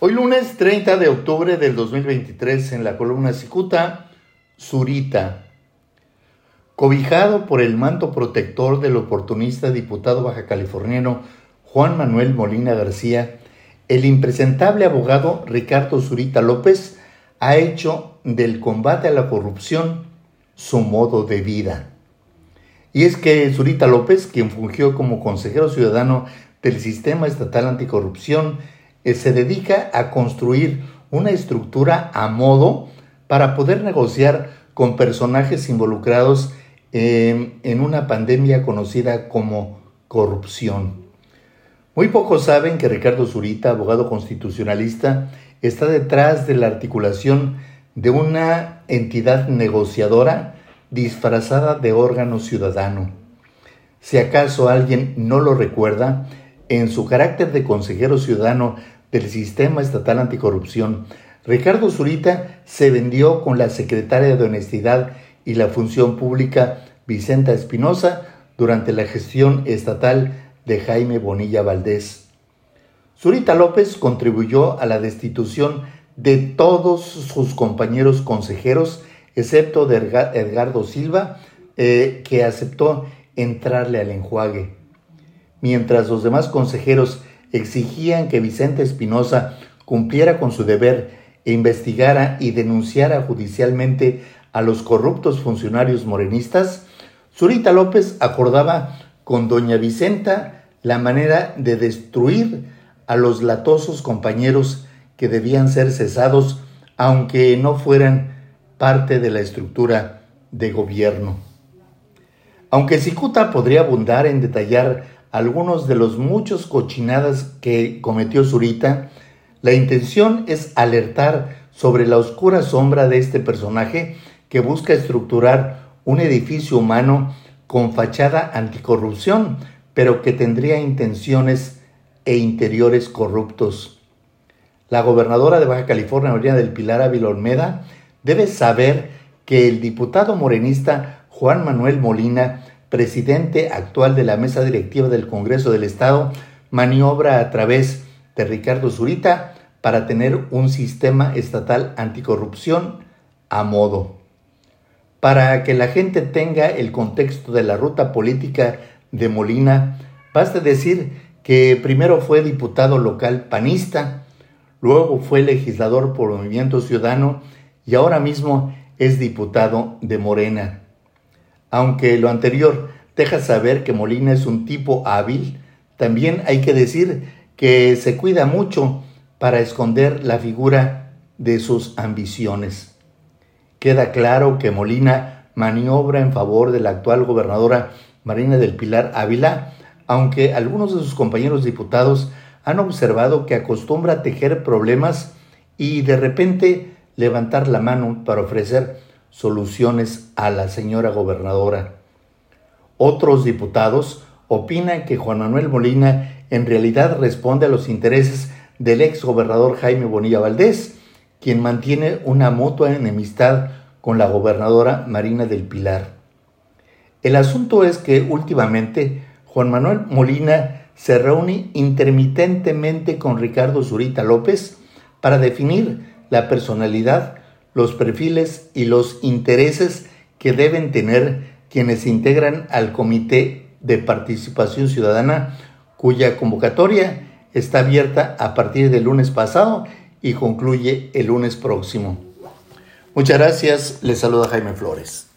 Hoy lunes 30 de octubre del 2023 en la columna Cicuta, Zurita. Cobijado por el manto protector del oportunista diputado baja californiano Juan Manuel Molina García, el impresentable abogado Ricardo Zurita López ha hecho del combate a la corrupción su modo de vida. Y es que Zurita López, quien fungió como consejero ciudadano del Sistema Estatal Anticorrupción, eh, se dedica a construir una estructura a modo para poder negociar con personajes involucrados en una pandemia conocida como corrupción. Muy pocos saben que Ricardo Zurita, abogado constitucionalista, está detrás de la articulación de una entidad negociadora disfrazada de órgano ciudadano. Si acaso alguien no lo recuerda, en su carácter de consejero ciudadano del Sistema Estatal Anticorrupción, Ricardo Zurita se vendió con la secretaria de Honestidad y la Función Pública, Vicenta Espinosa, durante la gestión estatal de Jaime Bonilla Valdés. Zurita López contribuyó a la destitución de todos sus compañeros consejeros, excepto de Edgardo Silva, eh, que aceptó entrarle al enjuague mientras los demás consejeros exigían que Vicente Espinosa cumpliera con su deber e investigara y denunciara judicialmente a los corruptos funcionarios morenistas, Zurita López acordaba con doña Vicenta la manera de destruir a los latosos compañeros que debían ser cesados aunque no fueran parte de la estructura de gobierno. Aunque Cicuta podría abundar en detallar algunos de los muchos cochinadas que cometió Zurita, la intención es alertar sobre la oscura sombra de este personaje que busca estructurar un edificio humano con fachada anticorrupción, pero que tendría intenciones e interiores corruptos. La gobernadora de Baja California, María del Pilar Ávila Olmeda, debe saber que el diputado morenista Juan Manuel Molina presidente actual de la mesa directiva del Congreso del Estado, maniobra a través de Ricardo Zurita para tener un sistema estatal anticorrupción a modo. Para que la gente tenga el contexto de la ruta política de Molina, basta decir que primero fue diputado local panista, luego fue legislador por Movimiento Ciudadano y ahora mismo es diputado de Morena. Aunque lo anterior deja saber que Molina es un tipo hábil, también hay que decir que se cuida mucho para esconder la figura de sus ambiciones. Queda claro que Molina maniobra en favor de la actual gobernadora Marina del Pilar Ávila, aunque algunos de sus compañeros diputados han observado que acostumbra tejer problemas y de repente levantar la mano para ofrecer soluciones a la señora gobernadora. Otros diputados opinan que Juan Manuel Molina en realidad responde a los intereses del ex gobernador Jaime Bonilla Valdés, quien mantiene una mutua enemistad con la gobernadora Marina del Pilar. El asunto es que últimamente Juan Manuel Molina se reúne intermitentemente con Ricardo Zurita López para definir la personalidad los perfiles y los intereses que deben tener quienes integran al Comité de Participación Ciudadana, cuya convocatoria está abierta a partir del lunes pasado y concluye el lunes próximo. Muchas gracias, les saluda Jaime Flores.